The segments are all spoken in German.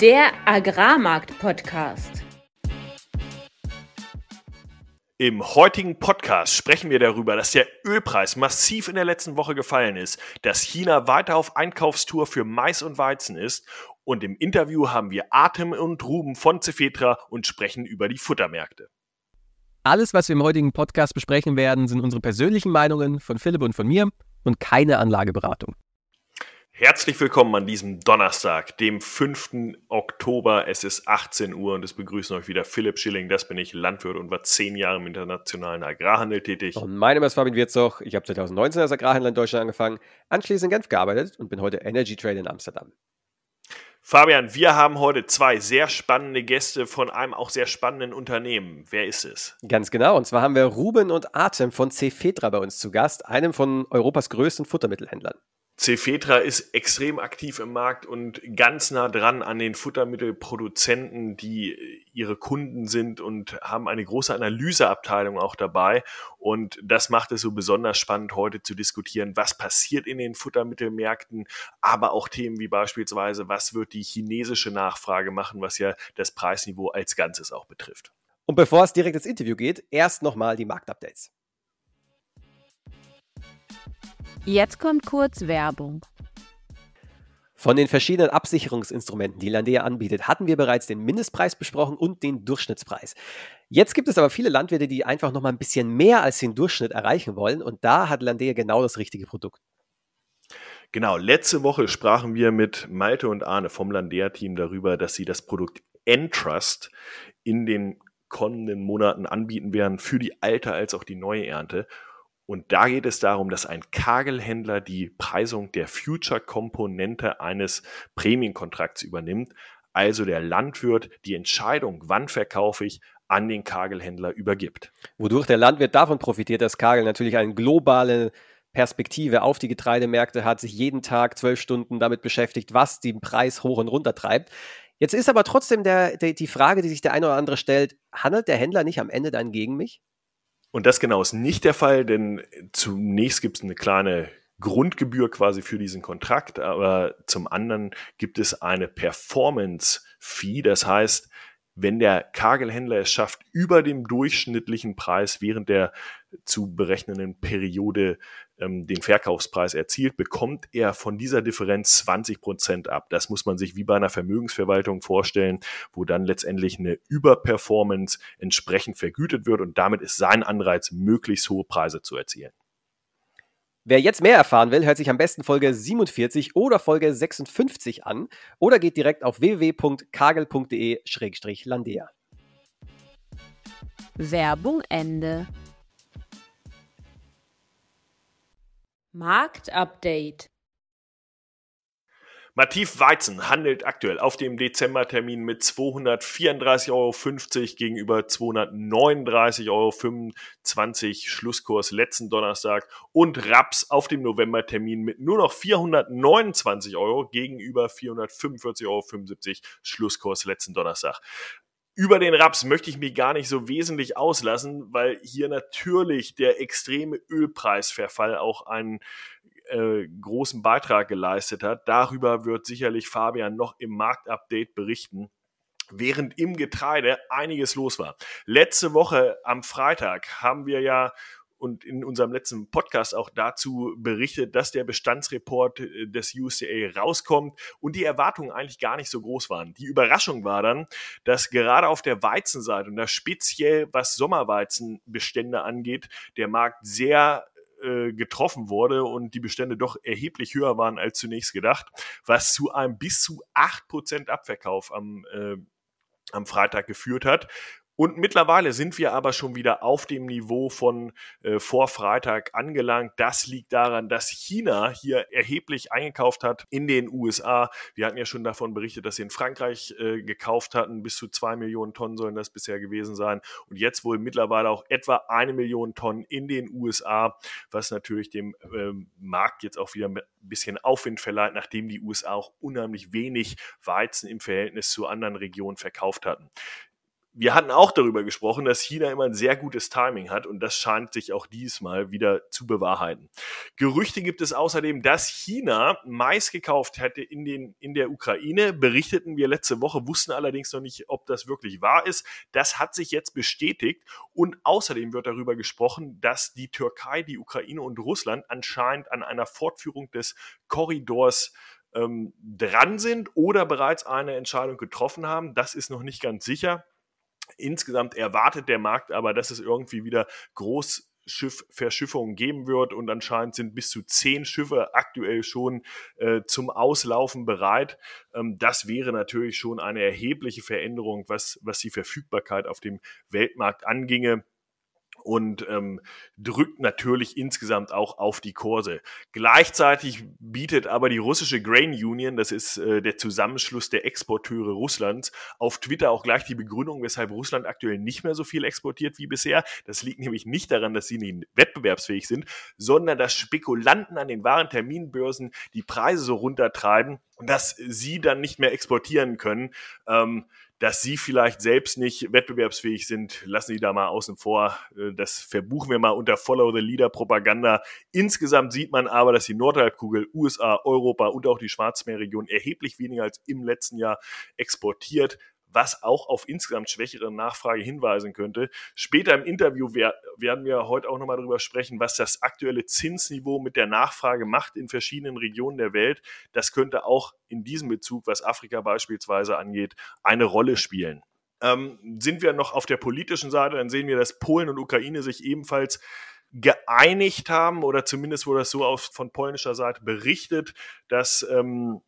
Der Agrarmarkt-Podcast. Im heutigen Podcast sprechen wir darüber, dass der Ölpreis massiv in der letzten Woche gefallen ist, dass China weiter auf Einkaufstour für Mais und Weizen ist und im Interview haben wir Atem und Ruben von Cefetra und sprechen über die Futtermärkte. Alles, was wir im heutigen Podcast besprechen werden, sind unsere persönlichen Meinungen von Philipp und von mir und keine Anlageberatung. Herzlich willkommen an diesem Donnerstag, dem 5. Oktober. Es ist 18 Uhr und es begrüßen euch wieder Philipp Schilling. Das bin ich, Landwirt und war zehn Jahre im internationalen Agrarhandel tätig. Und mein Name ist Fabian Wirzoch. Ich habe 2019 als Agrarhändler in Deutschland angefangen, anschließend in Genf gearbeitet und bin heute Energy Trader in Amsterdam. Fabian, wir haben heute zwei sehr spannende Gäste von einem auch sehr spannenden Unternehmen. Wer ist es? Ganz genau. Und zwar haben wir Ruben und Atem von Cefetra bei uns zu Gast, einem von Europas größten Futtermittelhändlern. Cefetra ist extrem aktiv im Markt und ganz nah dran an den Futtermittelproduzenten, die ihre Kunden sind und haben eine große Analyseabteilung auch dabei. Und das macht es so besonders spannend, heute zu diskutieren, was passiert in den Futtermittelmärkten, aber auch Themen wie beispielsweise, was wird die chinesische Nachfrage machen, was ja das Preisniveau als Ganzes auch betrifft. Und bevor es direkt ins Interview geht, erst nochmal die Marktupdates. Jetzt kommt kurz Werbung. Von den verschiedenen Absicherungsinstrumenten, die Landea anbietet, hatten wir bereits den Mindestpreis besprochen und den Durchschnittspreis. Jetzt gibt es aber viele Landwirte, die einfach noch mal ein bisschen mehr als den Durchschnitt erreichen wollen und da hat Landea genau das richtige Produkt. Genau, letzte Woche sprachen wir mit Malte und Arne vom Landea-Team darüber, dass sie das Produkt Entrust in den kommenden Monaten anbieten werden für die alte als auch die neue Ernte. Und da geht es darum, dass ein Kagelhändler die Preisung der Future-Komponente eines Prämienkontrakts übernimmt. Also der Landwirt die Entscheidung, wann verkaufe ich, an den Kagelhändler übergibt. Wodurch der Landwirt davon profitiert, dass Kagel natürlich eine globale Perspektive auf die Getreidemärkte hat, sich jeden Tag zwölf Stunden damit beschäftigt, was den Preis hoch und runter treibt. Jetzt ist aber trotzdem der, der, die Frage, die sich der eine oder andere stellt, handelt der Händler nicht am Ende dann gegen mich? Und das genau ist nicht der Fall, denn zunächst gibt es eine kleine Grundgebühr quasi für diesen Kontrakt, aber zum anderen gibt es eine Performance-Fee. Das heißt, wenn der Kagelhändler es schafft, über dem durchschnittlichen Preis während der zu berechnenden Periode ähm, den Verkaufspreis erzielt, bekommt er von dieser Differenz 20 Prozent ab. Das muss man sich wie bei einer Vermögensverwaltung vorstellen, wo dann letztendlich eine Überperformance entsprechend vergütet wird und damit ist sein Anreiz, möglichst hohe Preise zu erzielen. Wer jetzt mehr erfahren will, hört sich am besten Folge 47 oder Folge 56 an oder geht direkt auf www.kagel.de-landea. Werbung Ende. Marktupdate. Mativ Weizen handelt aktuell auf dem Dezembertermin mit 234,50 Euro gegenüber 239,25 Euro Schlusskurs letzten Donnerstag und Raps auf dem Novembertermin mit nur noch 429 Euro gegenüber 445,75 Euro Schlusskurs letzten Donnerstag über den Raps möchte ich mich gar nicht so wesentlich auslassen, weil hier natürlich der extreme Ölpreisverfall auch einen äh, großen Beitrag geleistet hat. Darüber wird sicherlich Fabian noch im Marktupdate berichten während im Getreide einiges los war. Letzte Woche am Freitag haben wir ja und in unserem letzten Podcast auch dazu berichtet, dass der Bestandsreport äh, des USDA rauskommt und die Erwartungen eigentlich gar nicht so groß waren. Die Überraschung war dann, dass gerade auf der Weizenseite und da speziell was Sommerweizenbestände angeht, der Markt sehr äh, getroffen wurde und die Bestände doch erheblich höher waren als zunächst gedacht, was zu einem bis zu 8% Abverkauf am äh, am Freitag geführt hat. Und mittlerweile sind wir aber schon wieder auf dem Niveau von äh, vor Freitag angelangt. Das liegt daran, dass China hier erheblich eingekauft hat in den USA. Wir hatten ja schon davon berichtet, dass sie in Frankreich äh, gekauft hatten. Bis zu zwei Millionen Tonnen sollen das bisher gewesen sein. Und jetzt wohl mittlerweile auch etwa eine Million Tonnen in den USA, was natürlich dem ähm, Markt jetzt auch wieder ein bisschen Aufwind verleiht, nachdem die USA auch unheimlich wenig Weizen im Verhältnis zu anderen Regionen verkauft hatten wir hatten auch darüber gesprochen, dass China immer ein sehr gutes Timing hat und das scheint sich auch diesmal wieder zu bewahrheiten. Gerüchte gibt es außerdem, dass China Mais gekauft hätte in, den, in der Ukraine. Berichteten wir letzte Woche, wussten allerdings noch nicht, ob das wirklich wahr ist. Das hat sich jetzt bestätigt. Und außerdem wird darüber gesprochen, dass die Türkei, die Ukraine und Russland anscheinend an einer Fortführung des Korridors ähm, dran sind oder bereits eine Entscheidung getroffen haben. Das ist noch nicht ganz sicher. Insgesamt erwartet der Markt aber, dass es irgendwie wieder Großschiffverschiffungen geben wird und anscheinend sind bis zu zehn Schiffe aktuell schon äh, zum Auslaufen bereit. Ähm, das wäre natürlich schon eine erhebliche Veränderung, was, was die Verfügbarkeit auf dem Weltmarkt anginge und ähm, drückt natürlich insgesamt auch auf die Kurse. Gleichzeitig bietet aber die russische Grain Union, das ist äh, der Zusammenschluss der Exporteure Russlands, auf Twitter auch gleich die Begründung, weshalb Russland aktuell nicht mehr so viel exportiert wie bisher. Das liegt nämlich nicht daran, dass sie nicht wettbewerbsfähig sind, sondern dass Spekulanten an den wahren Terminbörsen die Preise so runtertreiben, dass sie dann nicht mehr exportieren können. Ähm, dass sie vielleicht selbst nicht wettbewerbsfähig sind, lassen sie da mal außen vor. Äh, das verbuchen wir mal unter Follow the Leader Propaganda. Insgesamt sieht man aber, dass die Nordhalbkugel, USA, Europa und auch die Schwarzmeerregion erheblich weniger als im letzten Jahr exportiert was auch auf insgesamt schwächere Nachfrage hinweisen könnte. Später im Interview werden wir heute auch nochmal darüber sprechen, was das aktuelle Zinsniveau mit der Nachfrage macht in verschiedenen Regionen der Welt. Das könnte auch in diesem Bezug, was Afrika beispielsweise angeht, eine Rolle spielen. Ähm, sind wir noch auf der politischen Seite, dann sehen wir, dass Polen und Ukraine sich ebenfalls geeinigt haben oder zumindest wurde das so auf, von polnischer Seite berichtet, dass ähm,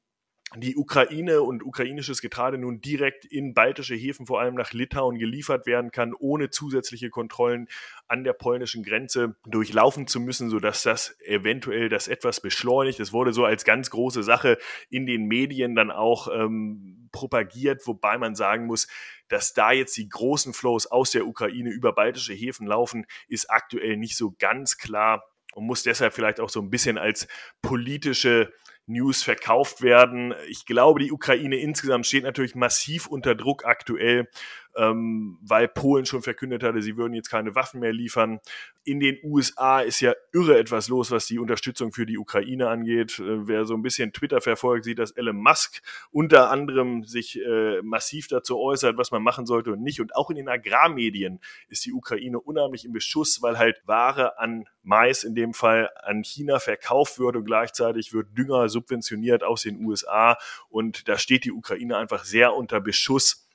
die Ukraine und ukrainisches Getreide nun direkt in baltische Häfen, vor allem nach Litauen, geliefert werden kann, ohne zusätzliche Kontrollen an der polnischen Grenze durchlaufen zu müssen, sodass das eventuell das etwas beschleunigt. Es wurde so als ganz große Sache in den Medien dann auch ähm, propagiert, wobei man sagen muss, dass da jetzt die großen Flows aus der Ukraine über baltische Häfen laufen, ist aktuell nicht so ganz klar und muss deshalb vielleicht auch so ein bisschen als politische News verkauft werden. Ich glaube, die Ukraine insgesamt steht natürlich massiv unter Druck aktuell ähm, weil Polen schon verkündet hatte, sie würden jetzt keine Waffen mehr liefern. In den USA ist ja irre etwas los, was die Unterstützung für die Ukraine angeht. Äh, wer so ein bisschen Twitter verfolgt, sieht, dass Elon Musk unter anderem sich äh, massiv dazu äußert, was man machen sollte und nicht. Und auch in den Agrarmedien ist die Ukraine unheimlich im Beschuss, weil halt Ware an Mais in dem Fall an China verkauft wird und gleichzeitig wird Dünger subventioniert aus den USA. Und da steht die Ukraine einfach sehr unter Beschuss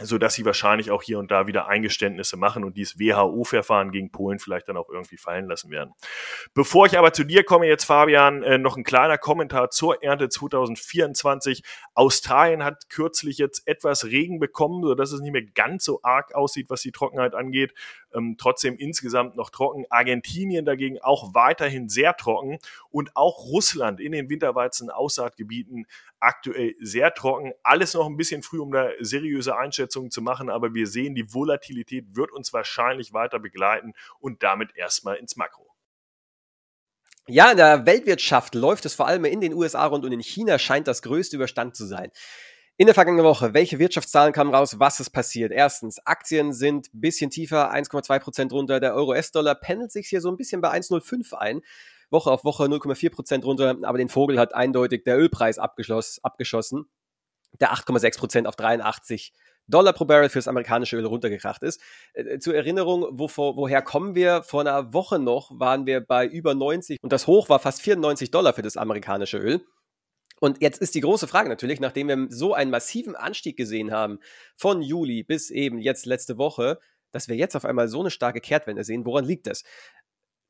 so dass sie wahrscheinlich auch hier und da wieder Eingeständnisse machen und dieses WHO-Verfahren gegen Polen vielleicht dann auch irgendwie fallen lassen werden. Bevor ich aber zu dir komme jetzt, Fabian, äh, noch ein kleiner Kommentar zur Ernte 2024. Australien hat kürzlich jetzt etwas Regen bekommen, so dass es nicht mehr ganz so arg aussieht, was die Trockenheit angeht. Ähm, trotzdem insgesamt noch trocken. Argentinien dagegen auch weiterhin sehr trocken und auch Russland in den Winterweizen-Aussaatgebieten aktuell sehr trocken. Alles noch ein bisschen früh, um da seriöse Einschätzungen zu machen, aber wir sehen, die Volatilität wird uns wahrscheinlich weiter begleiten und damit erstmal ins Makro. Ja, in der Weltwirtschaft läuft es vor allem in den USA rund und in China scheint das größte Überstand zu sein. In der vergangenen Woche, welche Wirtschaftszahlen kamen raus? Was ist passiert? Erstens, Aktien sind ein bisschen tiefer, 1,2 Prozent runter. Der Euro-S-Dollar pendelt sich hier so ein bisschen bei 1,05 ein. Woche auf Woche 0,4 Prozent runter, aber den Vogel hat eindeutig der Ölpreis abgeschossen, der 8,6 Prozent auf 83 Dollar pro Barrel fürs amerikanische Öl runtergekracht ist. Äh, zur Erinnerung, wovor, woher kommen wir? Vor einer Woche noch waren wir bei über 90 und das Hoch war fast 94 Dollar für das amerikanische Öl. Und jetzt ist die große Frage natürlich, nachdem wir so einen massiven Anstieg gesehen haben von Juli bis eben jetzt letzte Woche, dass wir jetzt auf einmal so eine starke Kehrtwende sehen, woran liegt das?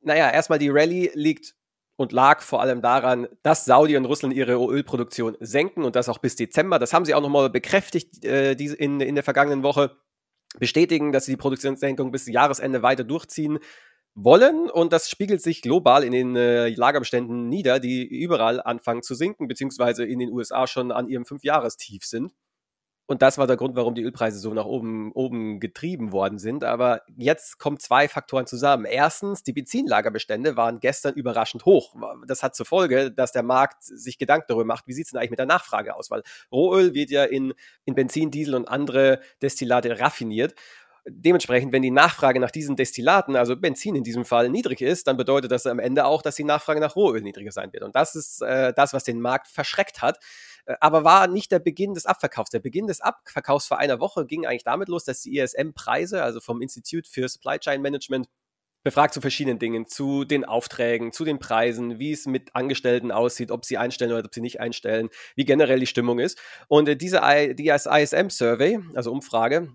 Naja, erstmal die Rallye liegt und lag vor allem daran, dass Saudi und Russland ihre Ölproduktion senken und das auch bis Dezember. Das haben sie auch nochmal bekräftigt äh, in, in der vergangenen Woche. Bestätigen, dass sie die Produktionssenkung bis Jahresende weiter durchziehen wollen und das spiegelt sich global in den äh, Lagerbeständen nieder, die überall anfangen zu sinken, beziehungsweise in den USA schon an ihrem Fünfjahrestief sind. Und das war der Grund, warum die Ölpreise so nach oben, oben getrieben worden sind. Aber jetzt kommen zwei Faktoren zusammen. Erstens, die Benzinlagerbestände waren gestern überraschend hoch. Das hat zur Folge, dass der Markt sich Gedanken darüber macht, wie sieht es denn eigentlich mit der Nachfrage aus? Weil Rohöl wird ja in, in Benzin, Diesel und andere Destillate raffiniert. Dementsprechend, wenn die Nachfrage nach diesen Destillaten, also Benzin in diesem Fall, niedrig ist, dann bedeutet das am Ende auch, dass die Nachfrage nach Rohöl niedriger sein wird. Und das ist äh, das, was den Markt verschreckt hat. Äh, aber war nicht der Beginn des Abverkaufs. Der Beginn des Abverkaufs vor einer Woche ging eigentlich damit los, dass die ISM-Preise, also vom Institut für Supply Chain Management, befragt zu verschiedenen Dingen, zu den Aufträgen, zu den Preisen, wie es mit Angestellten aussieht, ob sie einstellen oder ob sie nicht einstellen, wie generell die Stimmung ist. Und äh, diese ISM-Survey, also Umfrage,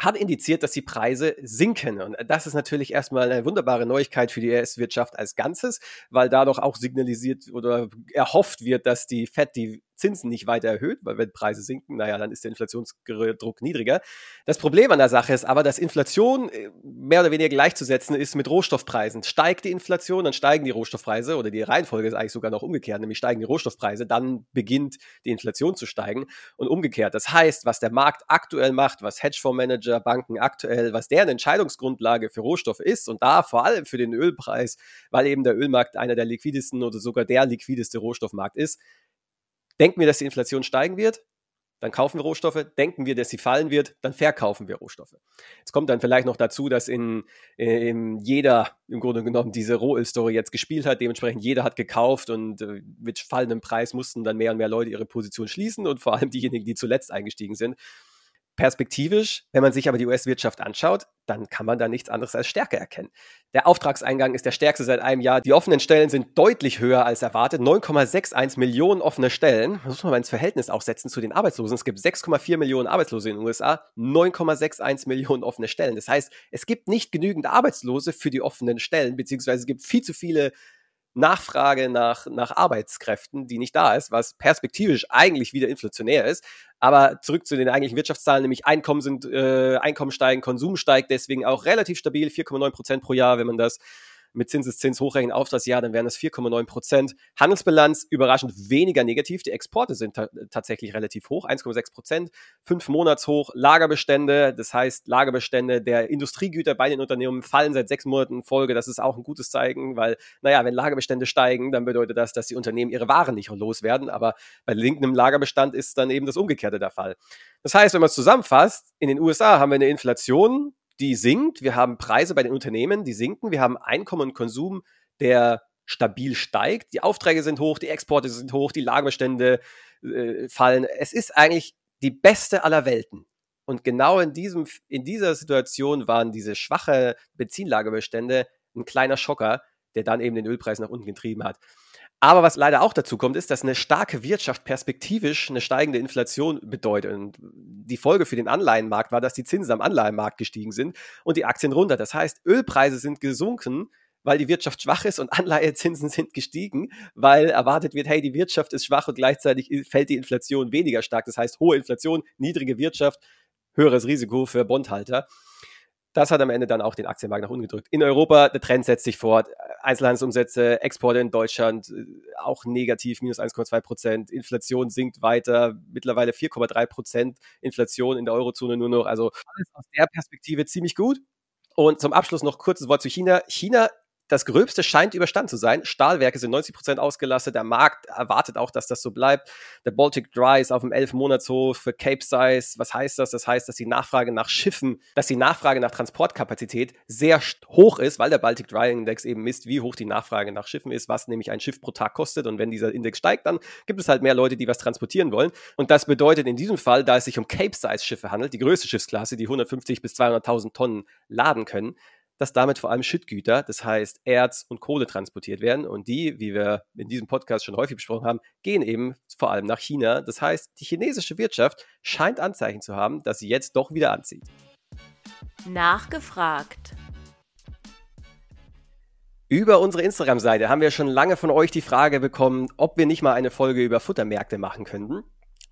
hat indiziert, dass die Preise sinken. Und das ist natürlich erstmal eine wunderbare Neuigkeit für die US-Wirtschaft als Ganzes, weil dadurch auch signalisiert oder erhofft wird, dass die FED die Zinsen nicht weiter erhöht, weil wenn Preise sinken, naja, dann ist der Inflationsdruck niedriger. Das Problem an der Sache ist aber, dass Inflation äh, mehr oder weniger gleichzusetzen ist mit Rohstoffpreisen. Steigt die Inflation, dann steigen die Rohstoffpreise oder die Reihenfolge ist eigentlich sogar noch umgekehrt, nämlich steigen die Rohstoffpreise, dann beginnt die Inflation zu steigen und umgekehrt. Das heißt, was der Markt aktuell macht, was Hedgefondsmanager, Banken aktuell, was deren Entscheidungsgrundlage für Rohstoffe ist und da vor allem für den Ölpreis, weil eben der Ölmarkt einer der liquidesten oder sogar der liquideste Rohstoffmarkt ist, Denken wir, dass die Inflation steigen wird, dann kaufen wir Rohstoffe. Denken wir, dass sie fallen wird, dann verkaufen wir Rohstoffe. Es kommt dann vielleicht noch dazu, dass in, in jeder im Grunde genommen diese Rohöl-Story jetzt gespielt hat. Dementsprechend jeder hat gekauft und äh, mit fallendem Preis mussten dann mehr und mehr Leute ihre Position schließen und vor allem diejenigen, die zuletzt eingestiegen sind. Perspektivisch, wenn man sich aber die US-Wirtschaft anschaut, dann kann man da nichts anderes als Stärke erkennen. Der Auftragseingang ist der stärkste seit einem Jahr. Die offenen Stellen sind deutlich höher als erwartet. 9,61 Millionen offene Stellen. Das muss man mal ins Verhältnis auch setzen zu den Arbeitslosen. Es gibt 6,4 Millionen Arbeitslose in den USA, 9,61 Millionen offene Stellen. Das heißt, es gibt nicht genügend Arbeitslose für die offenen Stellen, beziehungsweise es gibt viel zu viele Nachfrage nach, nach Arbeitskräften, die nicht da ist, was perspektivisch eigentlich wieder inflationär ist. Aber zurück zu den eigentlichen Wirtschaftszahlen, nämlich Einkommen sind, äh, Einkommen steigen, Konsum steigt, deswegen auch relativ stabil, 4,9 Prozent pro Jahr, wenn man das mit Zinseszins hochrechnen auf das Jahr, dann wären das 4,9 Prozent. Handelsbilanz überraschend weniger negativ. Die Exporte sind ta tatsächlich relativ hoch, 1,6 Prozent. Fünf Monats hoch. Lagerbestände, das heißt Lagerbestände der Industriegüter bei den Unternehmen fallen seit sechs Monaten in Folge. Das ist auch ein gutes Zeichen, weil, naja, wenn Lagerbestände steigen, dann bedeutet das, dass die Unternehmen ihre Waren nicht loswerden. Aber bei linkendem Lagerbestand ist dann eben das Umgekehrte der Fall. Das heißt, wenn man es zusammenfasst, in den USA haben wir eine Inflation, die sinkt. Wir haben Preise bei den Unternehmen, die sinken. Wir haben Einkommen und Konsum, der stabil steigt. Die Aufträge sind hoch, die Exporte sind hoch, die Lagerbestände äh, fallen. Es ist eigentlich die beste aller Welten. Und genau in, diesem, in dieser Situation waren diese schwache Benzinlagerbestände ein kleiner Schocker, der dann eben den Ölpreis nach unten getrieben hat. Aber was leider auch dazu kommt, ist, dass eine starke Wirtschaft perspektivisch eine steigende Inflation bedeutet. Und die Folge für den Anleihenmarkt war, dass die Zinsen am Anleihenmarkt gestiegen sind und die Aktien runter. Das heißt, Ölpreise sind gesunken, weil die Wirtschaft schwach ist und Anleihezinsen sind gestiegen, weil erwartet wird, hey, die Wirtschaft ist schwach und gleichzeitig fällt die Inflation weniger stark. Das heißt, hohe Inflation, niedrige Wirtschaft, höheres Risiko für Bondhalter. Das hat am Ende dann auch den Aktienmarkt nach unten gedrückt. In Europa, der Trend setzt sich fort. Einzelhandelsumsätze, Exporte in Deutschland äh, auch negativ, minus 1,2 Prozent. Inflation sinkt weiter, mittlerweile 4,3 Prozent Inflation in der Eurozone nur noch. Also alles aus der Perspektive ziemlich gut. Und zum Abschluss noch kurzes Wort zu China. China das Gröbste scheint überstanden zu sein. Stahlwerke sind 90 Prozent ausgelastet. Der Markt erwartet auch, dass das so bleibt. Der Baltic Dry ist auf dem 11-Monats-Hoch für Cape Size. Was heißt das? Das heißt, dass die Nachfrage nach Schiffen, dass die Nachfrage nach Transportkapazität sehr hoch ist, weil der Baltic Dry Index eben misst, wie hoch die Nachfrage nach Schiffen ist, was nämlich ein Schiff pro Tag kostet. Und wenn dieser Index steigt, dann gibt es halt mehr Leute, die was transportieren wollen. Und das bedeutet in diesem Fall, da es sich um Cape Size Schiffe handelt, die größte Schiffsklasse, die 150 bis 200.000 Tonnen laden können, dass damit vor allem Schüttgüter, das heißt Erz und Kohle transportiert werden. Und die, wie wir in diesem Podcast schon häufig besprochen haben, gehen eben vor allem nach China. Das heißt, die chinesische Wirtschaft scheint Anzeichen zu haben, dass sie jetzt doch wieder anzieht. Nachgefragt. Über unsere Instagram-Seite haben wir schon lange von euch die Frage bekommen, ob wir nicht mal eine Folge über Futtermärkte machen könnten.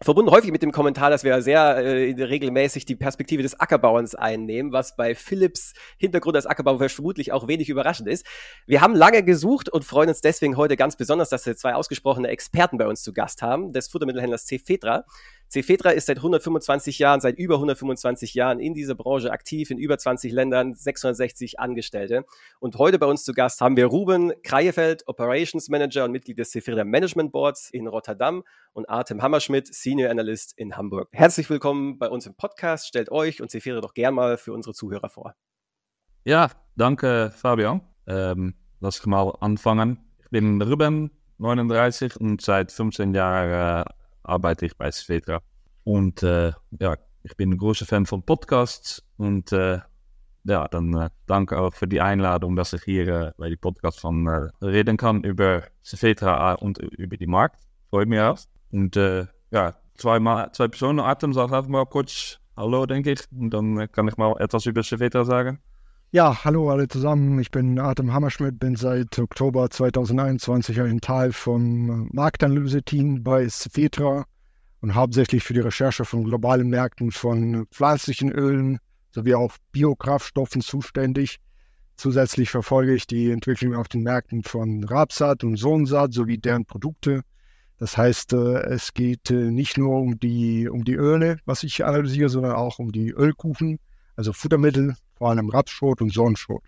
Verbunden häufig mit dem Kommentar, dass wir sehr äh, regelmäßig die Perspektive des Ackerbauens einnehmen, was bei Philips Hintergrund als Ackerbauer vermutlich auch wenig überraschend ist. Wir haben lange gesucht und freuen uns deswegen heute ganz besonders, dass wir zwei ausgesprochene Experten bei uns zu Gast haben, des Futtermittelhändlers C. Cefetra ist seit 125 Jahren, seit über 125 Jahren in dieser Branche aktiv, in über 20 Ländern, 660 Angestellte. Und heute bei uns zu Gast haben wir Ruben Kreyefeld, Operations Manager und Mitglied des Cefetra Management Boards in Rotterdam und Artem Hammerschmidt, Senior Analyst in Hamburg. Herzlich willkommen bei uns im Podcast. Stellt euch und Cefetra doch gern mal für unsere Zuhörer vor. Ja, danke Fabian. Ähm, lass ich mal anfangen. Ich bin Ruben, 39 und seit 15 Jahren äh, arbeite ich bei Svetra. Und äh, ja, ich bin ein großer Fan von Podcasts und äh, ja, dann äh, danke auch für die Einladung, dass ich hier äh, bei die Podcast von äh, reden kann über Svetra und über die Markt. Freut mich auch. Und äh, ja, zwei, mal, zwei Personen, Atem sagt einfach mal kurz Hallo, denke ich. Und dann kann ich mal etwas über Svetra sagen. Ja, hallo alle zusammen. Ich bin Artem Hammerschmidt, bin seit Oktober 2021 ein Teil vom Marktanalyse-Team bei Cepetra und hauptsächlich für die Recherche von globalen Märkten von pflanzlichen Ölen sowie auch Biokraftstoffen zuständig. Zusätzlich verfolge ich die Entwicklung auf den Märkten von Rapsat und Sohnsaat sowie deren Produkte. Das heißt, äh, es geht äh, nicht nur um die, um die Öle, was ich analysiere, sondern auch um die Ölkuchen, also Futtermittel, vor allem Rapsschrot und Sonnenschrot.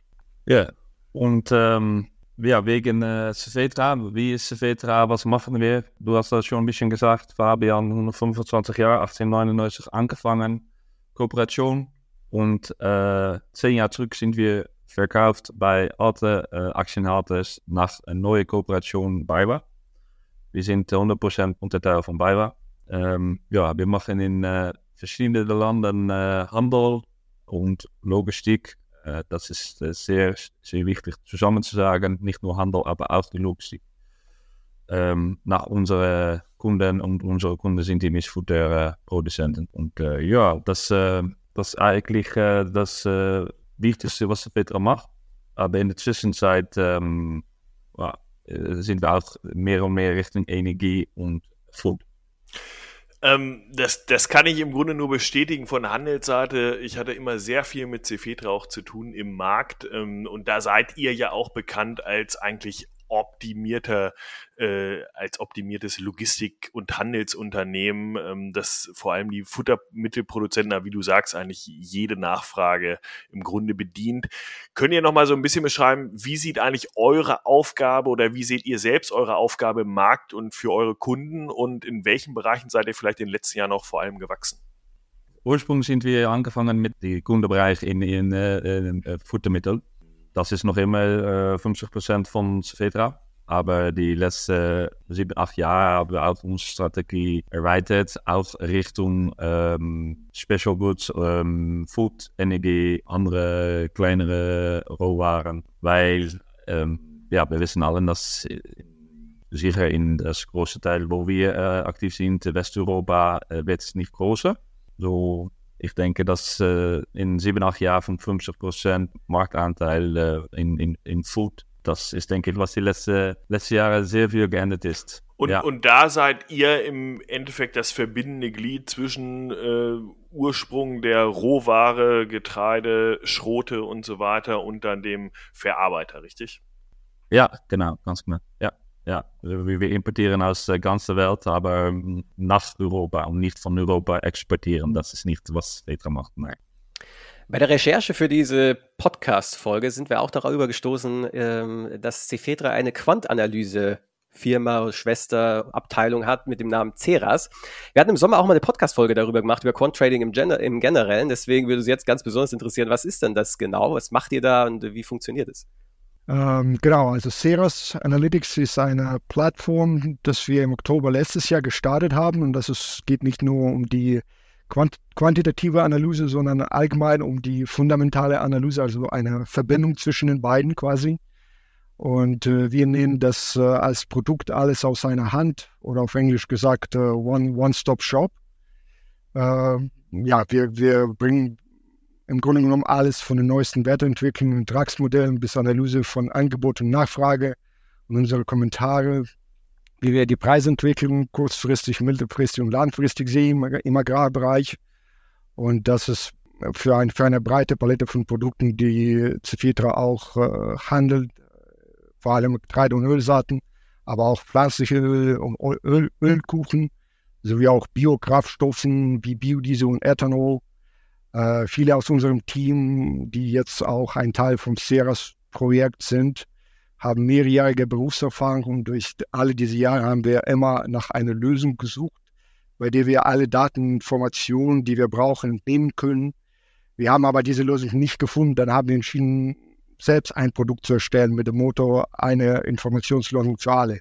Ja, und ähm, ja, wegen äh, Cevetra, wie ist Cevetra, was machen wir? Du hast das schon ein bisschen gesagt, Fabian, 125 Jahre, 1899 angefangen, Kooperation und äh, zehn Jahre zurück sind wir verkauft bei alte äh, Aktienhalters nach eine neue Kooperation BayWa. Wir sind 100% Unterteil von BayWa. Ähm, ja, wir machen in äh, verschiedenen Ländern äh, Handel, und Logistik. Äh, das ist äh, sehr, sehr wichtig zusammen zu sagen, nicht nur Handel, aber auch die Logistik. Ähm, nach unseren Kunden und unsere Kunden sind die Mischfutterproduzenten. Und äh, ja, das, äh, das ist eigentlich äh, das äh, Wichtigste, was Petra macht. Aber in der Zwischenzeit ähm, ja, sind wir auch mehr und mehr Richtung Energie und Food. Ähm, das, das kann ich im Grunde nur bestätigen von Handelsseite. Ich hatte immer sehr viel mit Cefetra auch zu tun im Markt. Ähm, und da seid ihr ja auch bekannt als eigentlich optimierter, äh, als optimiertes Logistik- und Handelsunternehmen, ähm, das vor allem die Futtermittelproduzenten, wie du sagst, eigentlich jede Nachfrage im Grunde bedient. Könnt ihr noch mal so ein bisschen beschreiben, wie sieht eigentlich eure Aufgabe oder wie seht ihr selbst eure Aufgabe im Markt und für eure Kunden und in welchen Bereichen seid ihr vielleicht in den letzten Jahren auch vor allem gewachsen? Ursprünglich sind wir angefangen mit dem Kundenbereich in, in, äh, in äh, Futtermittel. Das ist noch immer äh, 50% von Cevetra. Aber die letzten sieben, acht Jahre haben wir auch Strategie erweitert, auch Richtung ähm, Special Goods, ähm, Food, Energie, andere kleinere Rohwaren. Weil ähm, ja, wir wissen alle, dass sicher in das große Teil, wo wir äh, aktiv sind, Westeuropa, äh, wird es nicht größer. So ich denke, dass in sieben, acht Jahren 50 Prozent Marktanteil in, in, in Food, das ist, denke ich, was die letzten letzte Jahre sehr viel geändert ist. Und, ja. und da seid ihr im Endeffekt das verbindende Glied zwischen äh, Ursprung der Rohware, Getreide, Schrote und so weiter und dann dem Verarbeiter, richtig? Ja, genau, ganz genau. Ja. Ja, wir importieren aus der ganzen Welt, aber ähm, nach Europa und nicht von Europa exportieren. Das ist nicht, was Petra macht. Nein. Bei der Recherche für diese Podcast-Folge sind wir auch darüber gestoßen, ähm, dass Cefetra eine Quantanalyse Firma, Schwester, Abteilung hat mit dem Namen Ceras. Wir hatten im Sommer auch mal eine Podcast-Folge darüber gemacht, über Quant-Trading im, Gen im Generellen. Deswegen würde es jetzt ganz besonders interessieren, was ist denn das genau? Was macht ihr da und wie funktioniert es? Ähm, genau, also Ceras Analytics ist eine Plattform, das wir im Oktober letztes Jahr gestartet haben und das ist, geht nicht nur um die quant quantitative Analyse, sondern allgemein um die fundamentale Analyse, also eine Verbindung zwischen den beiden quasi. Und äh, wir nehmen das äh, als Produkt alles aus einer Hand oder auf Englisch gesagt äh, One-Stop-Shop. One äh, ja, wir, wir bringen im Grunde genommen alles von den neuesten Werteentwicklungen und Tragsmodellen bis Analyse von Angebot und Nachfrage und unsere Kommentare, wie wir die Preisentwicklung kurzfristig, mittelfristig und langfristig sehen im Agrarbereich. Und das ist für, ein, für eine breite Palette von Produkten, die Cefitra auch äh, handelt, vor allem Getreide- und Ölsaaten, aber auch pflanzliche Öl und Öl, Ölkuchen sowie auch Biokraftstoffen wie Biodiesel und Ethanol. Äh, viele aus unserem Team, die jetzt auch ein Teil vom Ceras-Projekt sind, haben mehrjährige Berufserfahrung und durch alle diese Jahre haben wir immer nach einer Lösung gesucht, bei der wir alle Dateninformationen, die wir brauchen, nehmen können. Wir haben aber diese Lösung nicht gefunden. Dann haben wir entschieden, selbst ein Produkt zu erstellen mit dem Motto eine Informationslösung für alle.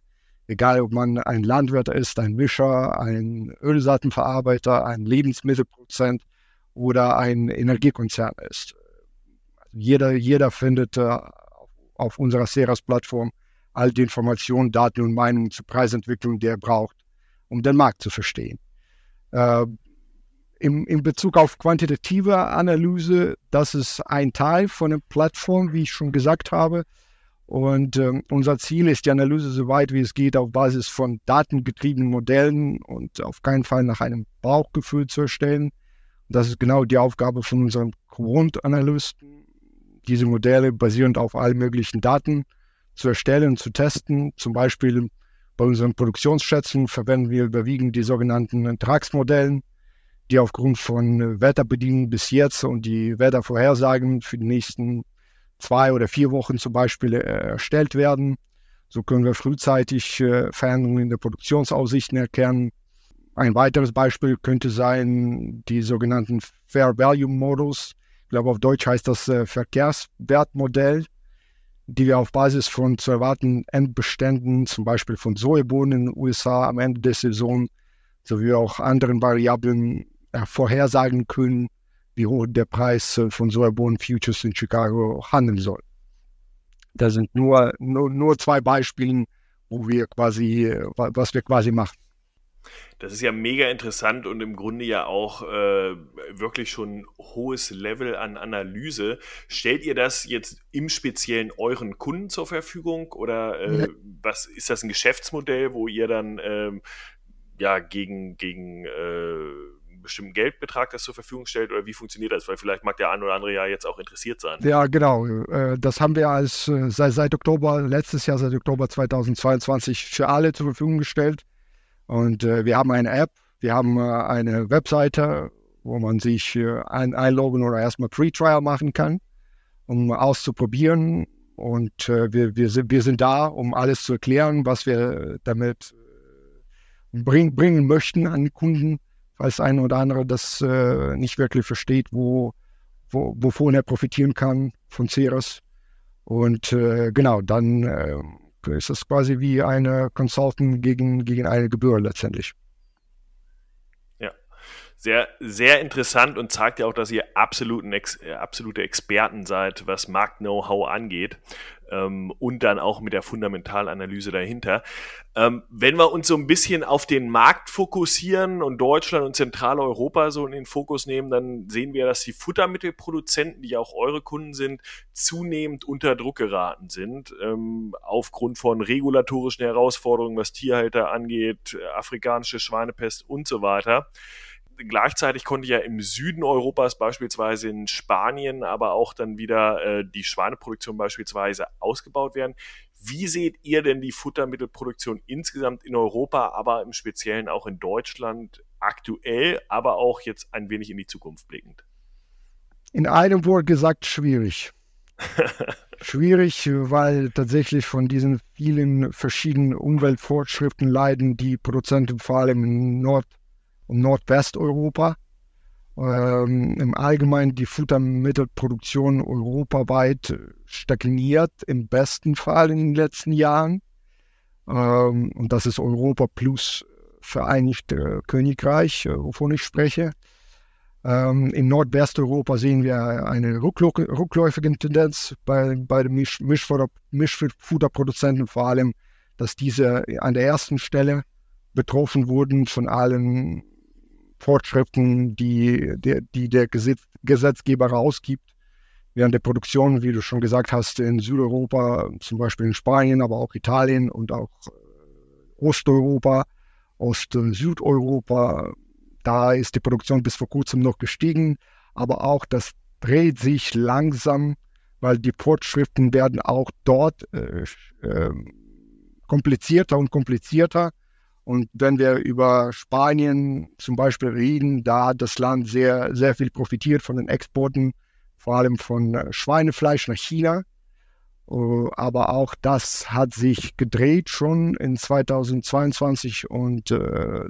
Egal, ob man ein Landwirt ist, ein Mischer, ein Ölsaatenverarbeiter, ein Lebensmittelproduzent oder ein Energiekonzern ist. Jeder, jeder findet äh, auf unserer Seras-Plattform all die Informationen, Daten und Meinungen zur Preisentwicklung, die er braucht, um den Markt zu verstehen. Äh, im, in Bezug auf quantitative Analyse, das ist ein Teil von der Plattform, wie ich schon gesagt habe. Und äh, unser Ziel ist die Analyse so weit wie es geht auf Basis von datengetriebenen Modellen und auf keinen Fall nach einem Bauchgefühl zu erstellen. Das ist genau die Aufgabe von unseren Grundanalysten, diese Modelle basierend auf allen möglichen Daten zu erstellen und zu testen. Zum Beispiel bei unseren Produktionsschätzen verwenden wir überwiegend die sogenannten Ertragsmodellen die aufgrund von Wetterbedingungen bis jetzt und die Wettervorhersagen für die nächsten zwei oder vier Wochen zum Beispiel äh, erstellt werden. So können wir frühzeitig äh, Veränderungen in der Produktionsaussichten erkennen. Ein weiteres Beispiel könnte sein die sogenannten Fair Value Models. Ich glaube, auf Deutsch heißt das äh, Verkehrswertmodell, die wir auf Basis von zu erwartenden Endbeständen, zum Beispiel von Sojabohnen in den USA am Ende der Saison, sowie auch anderen Variablen äh, vorhersagen können, wie hoch der Preis äh, von Sojabohnen Futures in Chicago handeln soll. Das sind nur, nur, nur zwei Beispiele, wo wir quasi, äh, was wir quasi machen. Das ist ja mega interessant und im Grunde ja auch äh, wirklich schon hohes Level an Analyse. Stellt ihr das jetzt im Speziellen euren Kunden zur Verfügung oder äh, was ist das ein Geschäftsmodell, wo ihr dann ähm, ja gegen, gegen äh, bestimmten Geldbetrag das zur Verfügung stellt oder wie funktioniert das? Weil vielleicht mag der ein oder andere ja jetzt auch interessiert sein. Ja, genau. Äh, das haben wir als äh, seit, seit Oktober, letztes Jahr, seit Oktober 2022 für alle zur Verfügung gestellt. Und äh, wir haben eine App, wir haben eine Webseite, wo man sich ein, einloggen oder erstmal Pre-Trial machen kann, um auszuprobieren. Und wir, wir, sind, wir sind da, um alles zu erklären, was wir damit bring, bringen möchten an Kunden falls ein oder andere das äh, nicht wirklich versteht, wo, wo, wovon er profitieren kann von Ceres. Und äh, genau, dann äh, ist es quasi wie eine Consultant gegen, gegen eine Gebühr letztendlich. Ja, sehr, sehr interessant und zeigt ja auch, dass ihr absoluten, äh, absolute Experten seid, was Markt-Know-how angeht ähm, und dann auch mit der Fundamentalanalyse dahinter. Ähm, wenn wir uns so ein bisschen auf den Markt fokussieren und Deutschland und Zentraleuropa so in den Fokus nehmen, dann sehen wir, dass die Futtermittelproduzenten, die auch eure Kunden sind, zunehmend unter Druck geraten sind, ähm, aufgrund von regulatorischen Herausforderungen, was Tierhalter angeht, afrikanische Schweinepest und so weiter gleichzeitig konnte ja im Süden Europas, beispielsweise in Spanien, aber auch dann wieder äh, die Schweineproduktion beispielsweise ausgebaut werden. Wie seht ihr denn die Futtermittelproduktion insgesamt in Europa, aber im Speziellen auch in Deutschland aktuell, aber auch jetzt ein wenig in die Zukunft blickend? In einem Wort gesagt, schwierig. schwierig, weil tatsächlich von diesen vielen verschiedenen Umweltfortschriften leiden die Produzenten vor allem in Nord- und Nordwesteuropa. Ähm, Im Allgemeinen die Futtermittelproduktion europaweit stagniert, im besten Fall in den letzten Jahren. Ähm, und das ist Europa plus Vereinigte Königreich, äh, wovon ich spreche. Ähm, in Nordwesteuropa sehen wir eine rückläufige Tendenz bei, bei den Misch Mischfutter Mischfutterproduzenten, vor allem, dass diese an der ersten Stelle betroffen wurden von allen Vorschriften, die, die, die der Gesetz, Gesetzgeber rausgibt. Während der Produktion, wie du schon gesagt hast, in Südeuropa, zum Beispiel in Spanien, aber auch Italien und auch äh, Osteuropa, Ost-Südeuropa, da ist die Produktion bis vor kurzem noch gestiegen. Aber auch das dreht sich langsam, weil die Fortschriften werden auch dort äh, äh, komplizierter und komplizierter. Und wenn wir über Spanien zum Beispiel reden, da hat das Land sehr, sehr viel profitiert von den Exporten, vor allem von äh, Schweinefleisch nach China. Uh, aber auch das hat sich gedreht schon in 2022 und uh,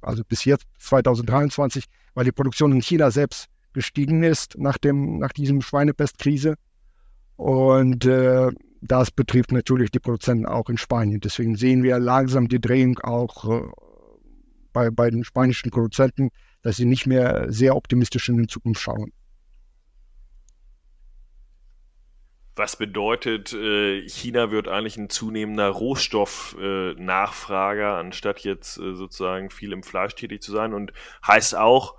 also bis jetzt 2023, weil die Produktion in China selbst gestiegen ist nach, dem, nach diesem Schweinepestkrise. Und uh, das betrifft natürlich die Produzenten auch in Spanien. Deswegen sehen wir langsam die Drehung auch äh, bei, bei den spanischen Produzenten, dass sie nicht mehr sehr optimistisch in die Zukunft schauen. Was bedeutet, äh, China wird eigentlich ein zunehmender Rohstoffnachfrager, anstatt jetzt äh, sozusagen viel im Fleisch tätig zu sein und heißt auch,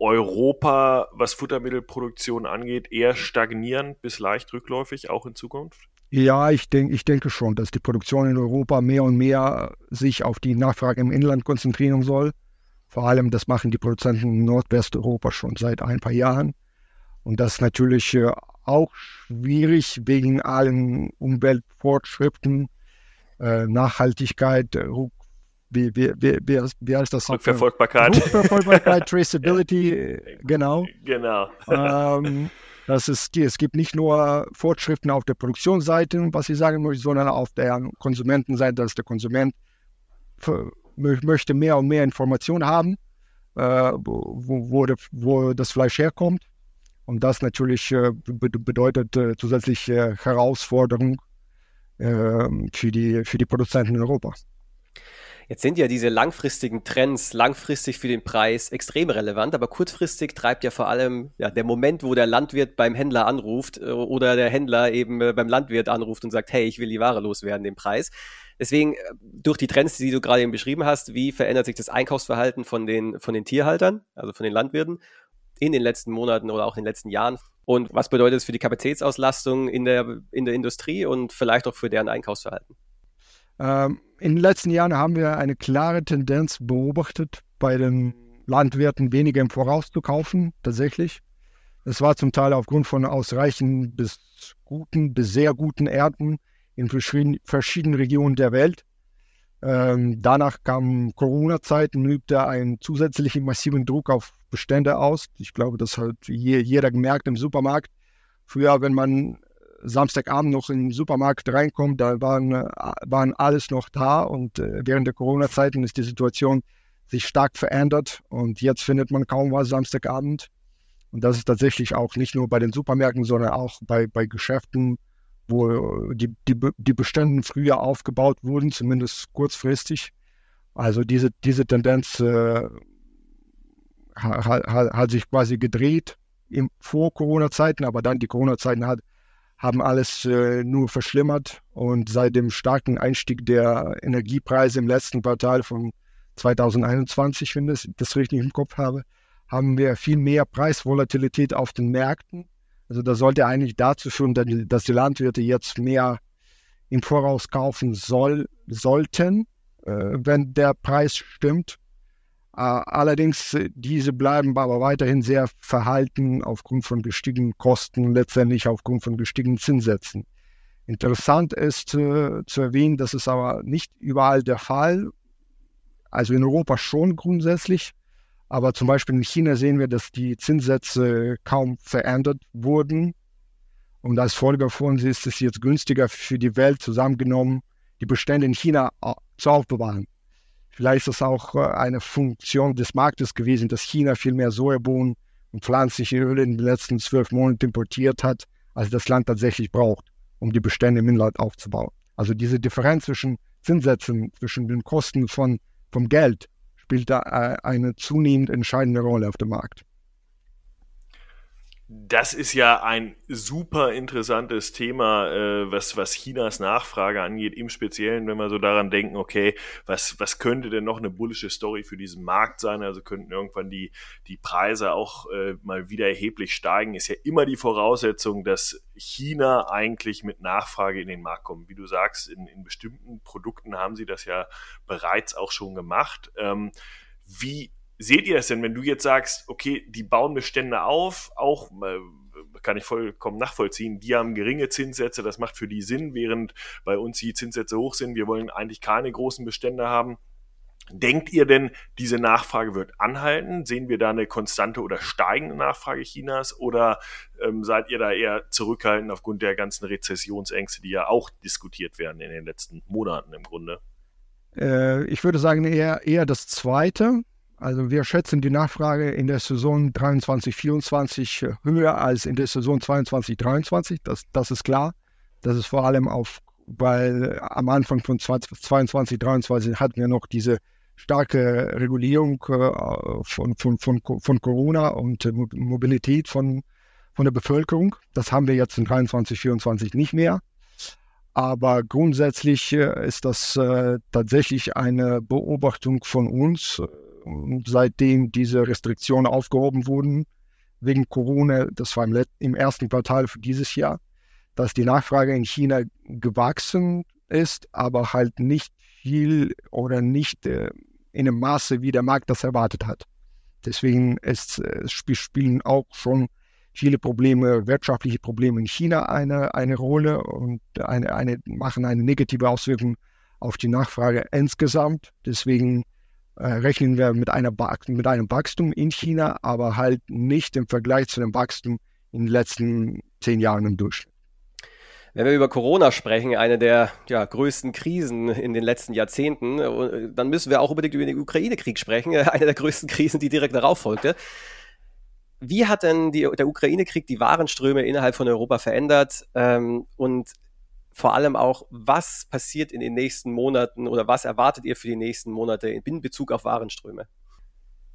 Europa, was Futtermittelproduktion angeht, eher stagnierend bis leicht rückläufig, auch in Zukunft? Ja, ich, denk, ich denke schon, dass die Produktion in Europa mehr und mehr sich auf die Nachfrage im Inland konzentrieren soll. Vor allem, das machen die Produzenten in Nordwesteuropa schon seit ein paar Jahren. Und das ist natürlich äh, auch schwierig wegen allen Umweltfortschritten, äh, Nachhaltigkeit, äh, wie, wie, wie, wie, wie heißt das? Rückverfolgbarkeit. Rückverfolgbarkeit, Traceability, genau. Genau. Ähm, das ist, es gibt nicht nur Fortschriften auf der Produktionsseite, was ich sagen möchte, sondern auf der Konsumentenseite, dass der Konsument möchte mehr und mehr Informationen haben, äh, wo, wo, wo, das Fleisch herkommt. Und das natürlich äh, bedeutet äh, zusätzliche Herausforderung ähm, für, die, für die Produzenten in Europa. Jetzt sind ja diese langfristigen Trends langfristig für den Preis extrem relevant, aber kurzfristig treibt ja vor allem ja, der Moment, wo der Landwirt beim Händler anruft äh, oder der Händler eben äh, beim Landwirt anruft und sagt, hey, ich will die Ware loswerden, den Preis. Deswegen, äh, durch die Trends, die du gerade eben beschrieben hast, wie verändert sich das Einkaufsverhalten von den, von den Tierhaltern, also von den Landwirten, in den letzten Monaten oder auch in den letzten Jahren? Und was bedeutet es für die Kapazitätsauslastung in der, in der Industrie und vielleicht auch für deren Einkaufsverhalten? Ähm, in den letzten Jahren haben wir eine klare Tendenz beobachtet, bei den Landwirten weniger im Voraus zu kaufen, tatsächlich. Es war zum Teil aufgrund von ausreichend bis guten, bis sehr guten Ernten in verschiedenen Regionen der Welt. Ähm, danach kam Corona-Zeiten, übte einen zusätzlichen massiven Druck auf Bestände aus. Ich glaube, das hat jeder gemerkt im Supermarkt. Früher, wenn man Samstagabend noch den Supermarkt reinkommt, da waren, äh, waren alles noch da und äh, während der Corona-Zeiten ist die Situation sich stark verändert und jetzt findet man kaum was Samstagabend. Und das ist tatsächlich auch nicht nur bei den Supermärkten, sondern auch bei, bei Geschäften, wo die, die, die Bestände früher aufgebaut wurden, zumindest kurzfristig. Also diese, diese Tendenz äh, hat, hat, hat sich quasi gedreht im, vor Corona-Zeiten, aber dann die Corona-Zeiten hat, haben alles äh, nur verschlimmert. Und seit dem starken Einstieg der Energiepreise im letzten Quartal von 2021, wenn ich das richtig im Kopf habe, haben wir viel mehr Preisvolatilität auf den Märkten. Also das sollte eigentlich dazu führen, dass die Landwirte jetzt mehr im Voraus kaufen soll, sollten, äh, wenn der Preis stimmt. Äh, allerdings, äh, diese bleiben aber weiterhin sehr verhalten aufgrund von gestiegenen Kosten, letztendlich aufgrund von gestiegenen Zinssätzen. Interessant ist äh, zu erwähnen, das ist aber nicht überall der Fall. Also in Europa schon grundsätzlich, aber zum Beispiel in China sehen wir, dass die Zinssätze kaum verändert wurden. Und als Folge davon ist es jetzt günstiger für die Welt zusammengenommen, die Bestände in China zu aufbewahren. Vielleicht ist es auch äh, eine Funktion des Marktes gewesen, dass China viel mehr Sojabohnen und pflanzliche Öle in den letzten zwölf Monaten importiert hat, als das Land tatsächlich braucht, um die Bestände im Inland aufzubauen. Also diese Differenz zwischen Zinssätzen, zwischen den Kosten von, vom Geld, spielt da äh, eine zunehmend entscheidende Rolle auf dem Markt. Das ist ja ein super interessantes Thema, äh, was, was Chinas Nachfrage angeht, im Speziellen, wenn wir so daran denken, okay, was, was könnte denn noch eine bullische Story für diesen Markt sein? Also könnten irgendwann die, die Preise auch äh, mal wieder erheblich steigen, ist ja immer die Voraussetzung, dass China eigentlich mit Nachfrage in den Markt kommt. Wie du sagst, in, in bestimmten Produkten haben sie das ja bereits auch schon gemacht. Ähm, wie seht ihr das denn, wenn du jetzt sagst, okay, die bauen Bestände auf, auch äh, kann ich vollkommen nachvollziehen, die haben geringe Zinssätze, das macht für die Sinn, während bei uns die Zinssätze hoch sind, wir wollen eigentlich keine großen Bestände haben. Denkt ihr denn, diese Nachfrage wird anhalten? Sehen wir da eine konstante oder steigende Nachfrage Chinas oder ähm, seid ihr da eher zurückhaltend aufgrund der ganzen Rezessionsängste, die ja auch diskutiert werden in den letzten Monaten im Grunde? Äh, ich würde sagen eher, eher das Zweite. Also wir schätzen die Nachfrage in der Saison 23, 24 äh, höher als in der Saison 22, 23. Das, das ist klar. Das ist vor allem auf, weil am Anfang von 20, 22, 23 hatten wir noch diese starke Regulierung äh, von, von, von, von Corona und äh, Mobilität von, von der Bevölkerung. Das haben wir jetzt in 23, 24 nicht mehr. Aber grundsätzlich äh, ist das äh, tatsächlich eine Beobachtung von uns, seitdem diese Restriktionen aufgehoben wurden wegen Corona. Das war im, im ersten Quartal für dieses Jahr, dass die Nachfrage in China gewachsen ist, aber halt nicht viel oder nicht äh, in einem Maße, wie der Markt das erwartet hat. Deswegen ist, äh, spielen auch schon viele Probleme, wirtschaftliche Probleme in China eine, eine Rolle und eine, eine, machen eine negative Auswirkung auf die Nachfrage insgesamt. Deswegen rechnen wir mit, einer, mit einem Wachstum in China, aber halt nicht im Vergleich zu dem Wachstum in den letzten zehn Jahren im Durchschnitt. Wenn wir über Corona sprechen, eine der ja, größten Krisen in den letzten Jahrzehnten, äh, dann müssen wir auch unbedingt über den Ukraine-Krieg sprechen, eine der größten Krisen, die direkt darauf folgte. Wie hat denn die, der Ukraine-Krieg die Warenströme innerhalb von Europa verändert? Ähm, und vor allem auch, was passiert in den nächsten Monaten oder was erwartet ihr für die nächsten Monate in Bezug auf Warenströme?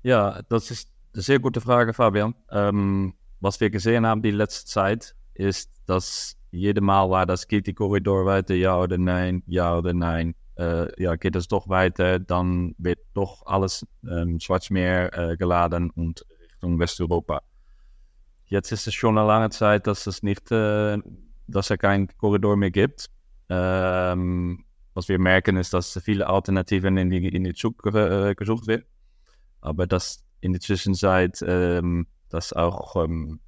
Ja, das ist eine sehr gute Frage, Fabian. Ähm, was wir gesehen haben die letzte Zeit, ist, dass jede Mal war das, geht die Korridor weiter, ja oder nein, ja oder nein. Äh, ja, geht es doch weiter, dann wird doch alles ähm, Schwarzmeer äh, geladen und Richtung Westeuropa. Jetzt ist es schon eine lange Zeit, dass es nicht, äh, dass er keinen Korridor mehr gibt. Ähm, was wir merken ist, dass viele Alternativen in die, in die Zug äh, gesucht werden. Aber dass in der Zwischenzeit ähm, das auch ähm,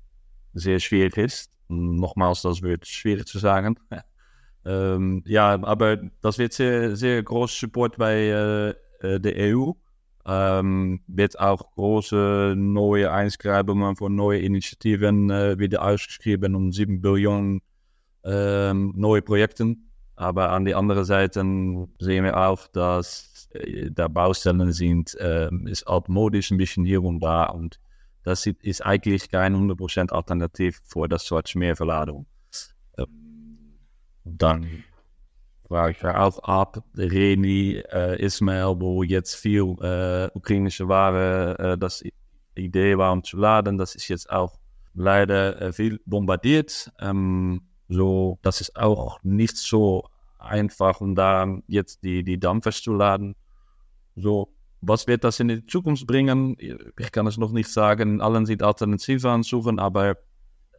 sehr schwierig ist. Nochmals, das wird schwierig zu sagen. ähm, ja, aber das wird sehr, sehr groß Support bei äh, äh der EU ähm, wird auch große neue Einschreibungen von neuen Initiativen äh, wieder ausgeschrieben um 7 Billionen ähm, neue Projekte. Aber an die andere Seite sehen wir auch, dass äh, da Baustellen sind, äh, ist altmodisch ein bisschen hier und da und das ist eigentlich kein 100% Alternativ für das Schwarzmeerverladung. Ähm, dann frage ich auch ab, Reni, äh, Ismail, wo jetzt viel äh, ukrainische Ware äh, das Idee war, um zu laden, das ist jetzt auch leider äh, viel bombardiert. Ähm, so, das ist auch nicht so einfach, um da jetzt die, die Dampfers zu laden. So, was wird das in die Zukunft bringen? Ich kann es noch nicht sagen. Allen sind Alternativen ansuchen, aber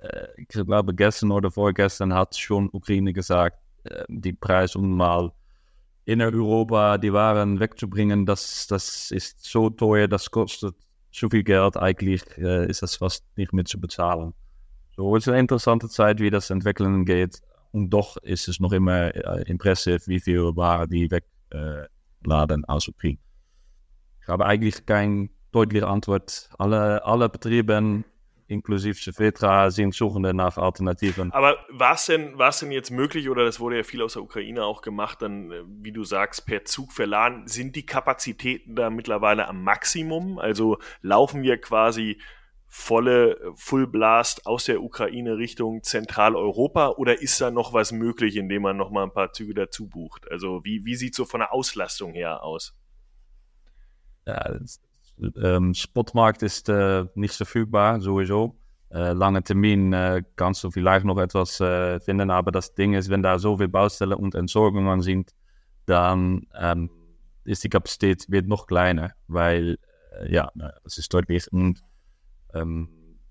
äh, ich glaube, gestern oder vorgestern hat schon Ukraine gesagt, äh, die Preis, um mal in Europa die Waren wegzubringen, das, das ist so teuer, das kostet so viel Geld, eigentlich äh, ist das fast nicht mehr zu bezahlen. So es ist eine interessante Zeit, wie das entwickeln geht. Und doch ist es noch immer äh, impressiv, wie viel Waren die wegladen äh, aus Ukraine. Ich habe eigentlich keine deutliche Antwort. Alle, alle Betriebe inklusive Cefetra sind Suchende nach Alternativen. Aber war es denn, denn jetzt möglich, oder das wurde ja viel aus der Ukraine auch gemacht, dann, äh, wie du sagst, per Zug verladen, sind die Kapazitäten da mittlerweile am Maximum? Also laufen wir quasi volle Full Blast aus der Ukraine Richtung Zentraleuropa oder ist da noch was möglich, indem man noch mal ein paar Züge dazu bucht? Also wie, wie sieht so von der Auslastung her aus? Ja, ähm, Spotmarkt ist äh, nicht verfügbar, sowieso. Äh, lange Termin äh, kannst du vielleicht noch etwas äh, finden, aber das Ding ist, wenn da so viele Baustellen und Entsorgungen sind, dann ähm, ist die Kapazität wird noch kleiner, weil äh, ja, das ist deutlich. Und ähm,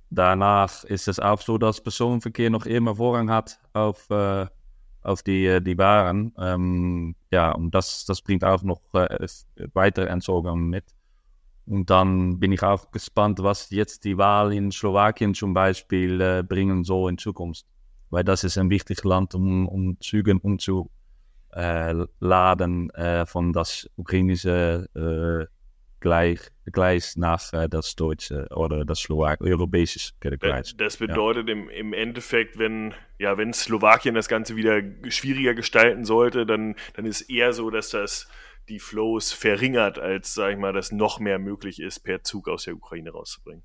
danach ist es auch so, dass Personenverkehr noch immer Vorrang hat auf, äh, auf die, die Waren. Ähm, ja, und das, das bringt auch noch weitere Entsorgungen mit. Und dann bin ich auch gespannt, was jetzt die Wahl in Slowakien zum Beispiel äh, bringen soll in Zukunft. Weil das ist ein wichtiges Land, um, um Züge umzu, äh, äh, von das ukrainische äh, gleich, gleich nach äh, das deutsche oder das Slowak europäische gleich. Das bedeutet ja. im, im Endeffekt, wenn, ja, wenn Slowakien das Ganze wieder schwieriger gestalten sollte, dann, dann ist eher so, dass das die Flows verringert, als, sag ich mal, dass noch mehr möglich ist, per Zug aus der Ukraine rauszubringen.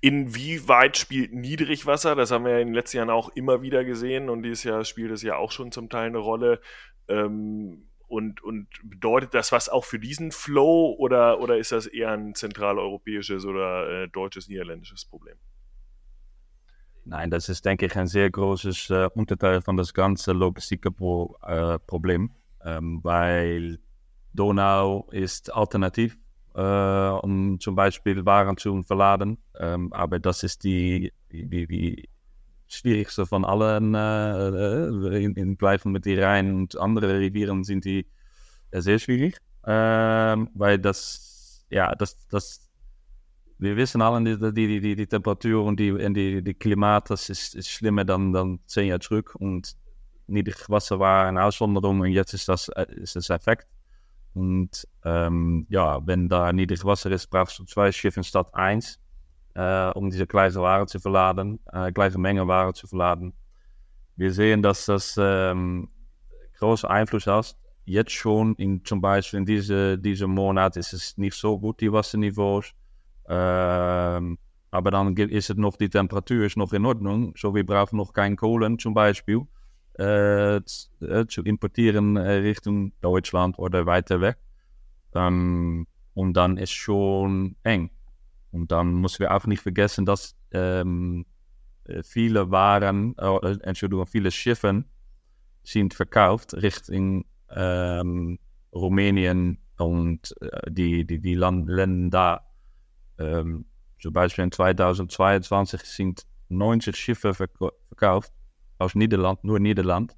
Inwieweit spielt Niedrigwasser, das haben wir ja in den letzten Jahren auch immer wieder gesehen und dieses Jahr spielt es ja auch schon zum Teil eine Rolle. Ähm, und, und bedeutet das was auch für diesen Flow oder, oder ist das eher ein zentraleuropäisches oder äh, deutsches, niederländisches Problem? Nein, das ist, denke ich, ein sehr großes äh, Unterteil von das ganze Logistikproblem, äh, ähm, weil Donau ist alternativ äh, um zum Beispiel Waren zu verladen. Ähm, aber das ist die, die, die schwierigste von allen. Äh, in, in Gleichen mit die Rhein und andere Rivieren sind die sehr schwierig. Ähm, weil das, ja, das, das, wir wissen alle, die, die, die, die Temperatur und die, die, die Klimat, das ist, ist schlimmer dann, dann zehn Jahre zurück. Und Niedrigwasser war eine Auswanderung und jetzt ist das, ist das Effekt. Und ähm, ja, wenn da niedrig Wasser ist, brauchst du zwei Schiffe statt eins, äh, um diese gleiche Ware zu verladen, äh, gleiche Menge Ware zu verladen. Wir sehen, dass das ähm, großen Einfluss hat. Jetzt schon, in, zum Beispiel in diese, diesem Monat, ist es nicht so gut, die Wasserniveaus. Ähm, aber dann ist es noch, die Temperatur ist noch in Ordnung. So, wir brauchen noch kein Kohlen zum Beispiel äh, zu importieren Richtung Deutschland oder weiter weg. Ähm, und dann ist schon eng. Und dann müssen wir auch nicht vergessen, dass ähm, äh, viele Waren, äh, Entschuldigung, viele Schiffe sind verkauft Richtung ähm, Rumänien und äh, die, die, die Land Länder. Ähm, in 2022 sind 90 Schiffe verkauft aus Nederland, nur Nederland.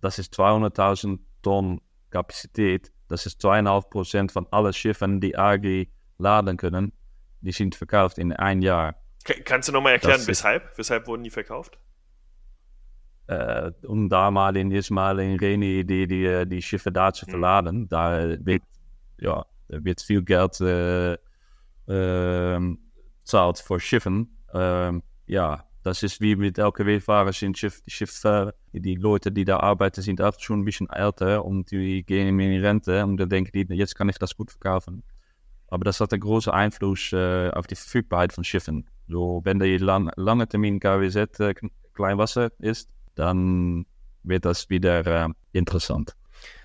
Das ist 200.000 Tonnen Kapazität. Das ist 2,5 Prozent von allen Schiffen, die AG laden können. Die sind verkauft in ein Jahr. Kannst du nochmal erklären, das weshalb? Weshalb wurden die verkauft? Äh, um da mal in erstmal in Reni die, die, die Schiffe da zu hm. verladen. Mhm. Da wird, ja, wird viel Geld äh, äh, zahlt für Schiffen. Ähm, ja, das ist wie mit LKW-Fahrern sind Schiff, Schiff, die Leute, die da arbeiten, sind auch schon ein bisschen älter und die gehen in die Rente und dann denken die, jetzt kann ich das gut verkaufen. Aber das hat einen großen Einfluss äh, auf die Verfügbarkeit von Schiffen. So, wenn der lang, lange Termin KWZ äh, Kleinwasser ist, dann wird das wieder äh, interessant.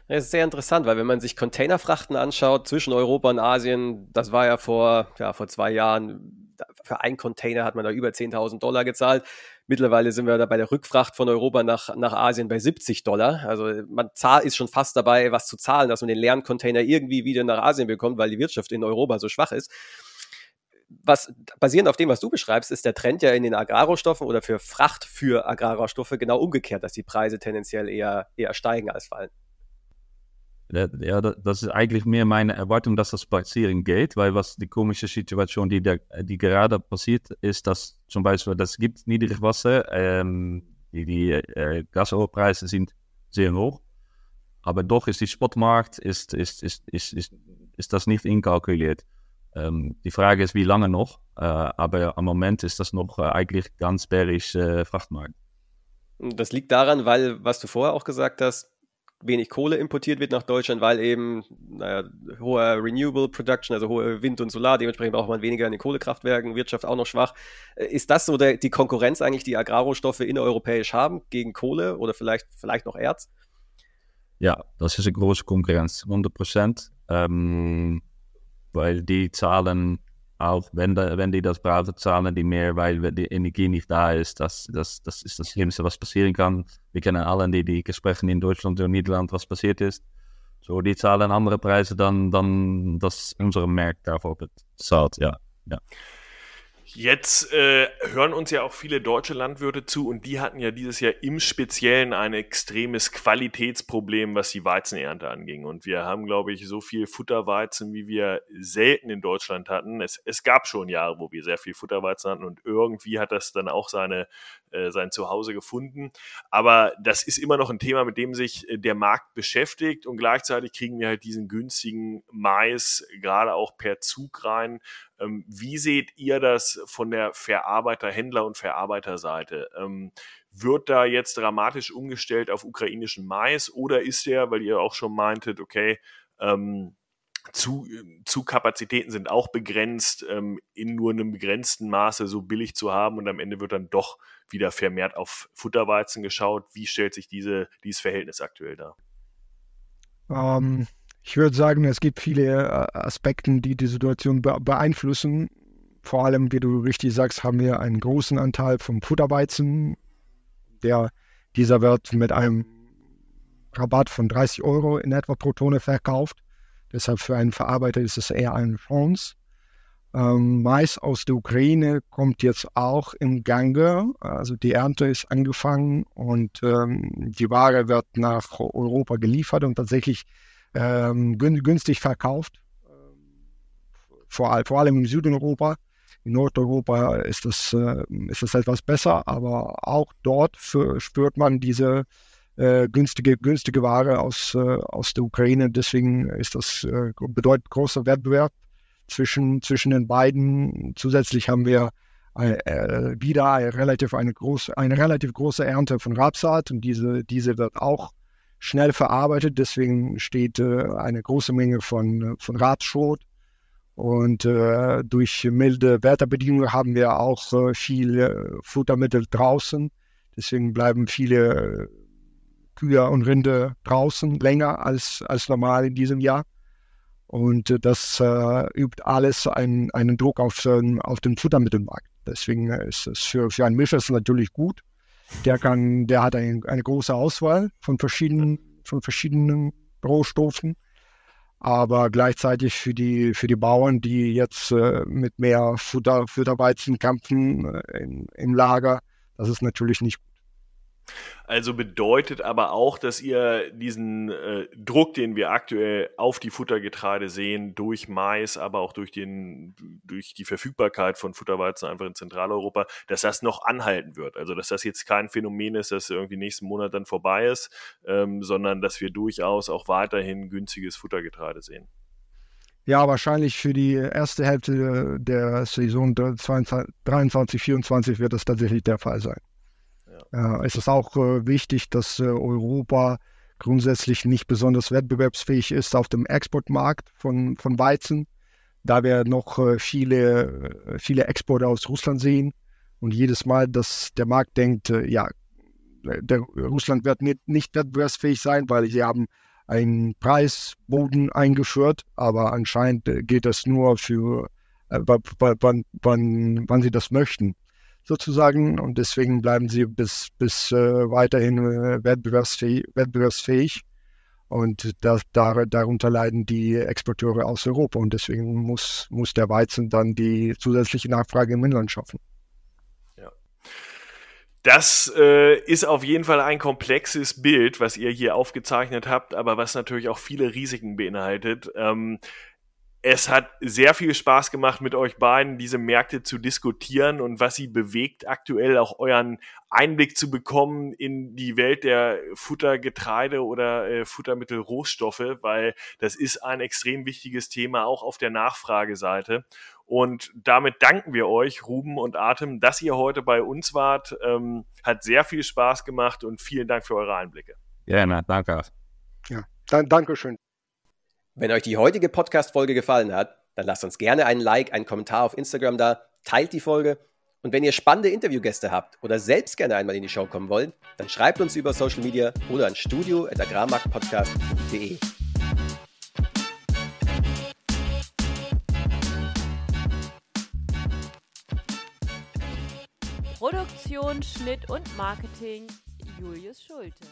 Das ist sehr interessant, weil wenn man sich Containerfrachten anschaut zwischen Europa und Asien, das war ja vor, ja, vor zwei Jahren für einen Container hat man da über 10.000 Dollar gezahlt. Mittlerweile sind wir da bei der Rückfracht von Europa nach, nach Asien bei 70 Dollar. Also man zahlt, ist schon fast dabei, was zu zahlen, dass man den leeren Container irgendwie wieder nach Asien bekommt, weil die Wirtschaft in Europa so schwach ist. Was basierend auf dem, was du beschreibst, ist der Trend ja in den Agrarrohstoffen oder für Fracht für Agrarrohstoffe genau umgekehrt, dass die Preise tendenziell eher, eher steigen als fallen. Ja, das ist eigentlich mehr meine Erwartung, dass das passieren geht, weil was die komische Situation, die, da, die gerade passiert, ist, dass zum Beispiel, das gibt Niedrigwasser, ähm, die, die äh, Gasölpreise sind sehr hoch, aber doch ist die Spotmarkt, ist, ist, ist, ist, ist, ist das nicht inkalkuliert. Ähm, die Frage ist, wie lange noch, äh, aber am Moment ist das noch äh, eigentlich ganz bärisch äh, Frachtmarkt. Das liegt daran, weil, was du vorher auch gesagt hast, wenig Kohle importiert wird nach Deutschland, weil eben naja, hohe Renewable Production, also hohe Wind- und Solar, dementsprechend braucht man weniger in den Kohlekraftwerken, Wirtschaft auch noch schwach. Äh, ist das so der, die Konkurrenz eigentlich, die Agrarrohstoffe innereuropäisch haben gegen Kohle oder vielleicht, vielleicht noch Erz? Ja, das ist eine große Konkurrenz, 100 Prozent, ähm, weil die zahlen auch wenn, da, wenn die das brauchen, zahlen die mehr, weil die Energie nicht da ist. Das, das, das ist das Schlimmste, was passieren kann. Wir kennen alle die, die Gespräche in Deutschland und Niederland, was passiert ist. So, die zahlen andere Preise dann, dann dass unsere Markt davor bezahlt, ja. ja. Jetzt äh, hören uns ja auch viele deutsche Landwirte zu und die hatten ja dieses Jahr im Speziellen ein extremes Qualitätsproblem, was die Weizenernte anging. Und wir haben, glaube ich, so viel Futterweizen, wie wir selten in Deutschland hatten. Es, es gab schon Jahre, wo wir sehr viel Futterweizen hatten und irgendwie hat das dann auch seine äh, sein Zuhause gefunden. Aber das ist immer noch ein Thema, mit dem sich äh, der Markt beschäftigt und gleichzeitig kriegen wir halt diesen günstigen Mais gerade auch per Zug rein. Ähm, wie seht ihr das von der Verarbeiter, Händler und Verarbeiterseite? Ähm, wird da jetzt dramatisch umgestellt auf ukrainischen Mais oder ist der, weil ihr auch schon meintet, okay, ähm, zu, Zugkapazitäten sind auch begrenzt, ähm, in nur einem begrenzten Maße so billig zu haben und am Ende wird dann doch wieder vermehrt auf Futterweizen geschaut. Wie stellt sich diese, dieses Verhältnis aktuell dar? Ähm, ich würde sagen, es gibt viele äh, Aspekte, die die Situation beeinflussen. Vor allem, wie du richtig sagst, haben wir einen großen Anteil vom Futterweizen. Der, dieser wird mit einem Rabatt von 30 Euro in etwa pro Tonne verkauft. Deshalb für einen Verarbeiter ist es eher eine Chance. Ähm, Mais aus der Ukraine kommt jetzt auch im Gange. Also die Ernte ist angefangen und ähm, die Ware wird nach Europa geliefert und tatsächlich ähm, günstig verkauft. Vor, vor, allem im Süden Europa. In Nordeuropa ist das, äh, ist das etwas besser, aber auch dort für, spürt man diese äh, günstige, günstige Ware aus, äh, aus der Ukraine. Deswegen ist das äh, bedeutet großer Wettbewerb zwischen, zwischen den beiden. Zusätzlich haben wir äh, wieder eine relativ, eine, große, eine relativ große Ernte von Rapsat und diese, diese wird auch schnell verarbeitet. Deswegen steht äh, eine große Menge von, von Rapsschrot. Und äh, durch milde Wetterbedingungen haben wir auch äh, viel Futtermittel draußen. Deswegen bleiben viele Kühe und Rinde draußen länger als, als normal in diesem Jahr. Und äh, das äh, übt alles einen, einen Druck auf, auf den Futtermittelmarkt. Deswegen ist es für, für einen Mischer natürlich gut. Der kann, der hat ein, eine große Auswahl von verschiedenen, von verschiedenen Rohstoffen. Aber gleichzeitig für die, für die Bauern, die jetzt äh, mit mehr Futter, Futterweizen kämpfen äh, im, im Lager, das ist natürlich nicht gut. Also bedeutet aber auch, dass ihr diesen äh, Druck, den wir aktuell auf die Futtergetreide sehen, durch Mais, aber auch durch, den, durch die Verfügbarkeit von Futterweizen einfach in Zentraleuropa, dass das noch anhalten wird. Also dass das jetzt kein Phänomen ist, das irgendwie nächsten Monat dann vorbei ist, ähm, sondern dass wir durchaus auch weiterhin günstiges Futtergetreide sehen. Ja, wahrscheinlich für die erste Hälfte der Saison 23, 24 wird das tatsächlich der Fall sein. Äh, es ist auch äh, wichtig, dass äh, Europa grundsätzlich nicht besonders wettbewerbsfähig ist auf dem Exportmarkt von, von Weizen, da wir noch viele, viele Exporte aus Russland sehen. Und jedes Mal, dass der Markt denkt, ja, der, Russland wird nicht, nicht wettbewerbsfähig sein, weil sie haben einen Preisboden eingeführt, aber anscheinend geht das nur für, wann, wann, wann sie das möchten sozusagen und deswegen bleiben sie bis, bis äh, weiterhin äh, wettbewerbsfähig, wettbewerbsfähig. Und da, da, darunter leiden die Exporteure aus Europa und deswegen muss, muss der Weizen dann die zusätzliche Nachfrage im Inland schaffen. Das äh, ist auf jeden Fall ein komplexes Bild, was ihr hier aufgezeichnet habt, aber was natürlich auch viele Risiken beinhaltet. Ähm, es hat sehr viel Spaß gemacht, mit euch beiden diese Märkte zu diskutieren und was sie bewegt, aktuell auch euren Einblick zu bekommen in die Welt der Futtergetreide oder äh, Futtermittelrohstoffe, weil das ist ein extrem wichtiges Thema auch auf der Nachfrageseite. Und damit danken wir euch, Ruben und Atem, dass ihr heute bei uns wart. Ähm, hat sehr viel Spaß gemacht und vielen Dank für eure Einblicke. Gerne, danke. Ja, dann, danke schön. Wenn euch die heutige Podcast-Folge gefallen hat, dann lasst uns gerne einen Like, einen Kommentar auf Instagram da, teilt die Folge und wenn ihr spannende Interviewgäste habt oder selbst gerne einmal in die Show kommen wollt, dann schreibt uns über Social Media oder an studio.agrarmarktpodcast.de. Produktion, Schnitt und Marketing Julius Schulte.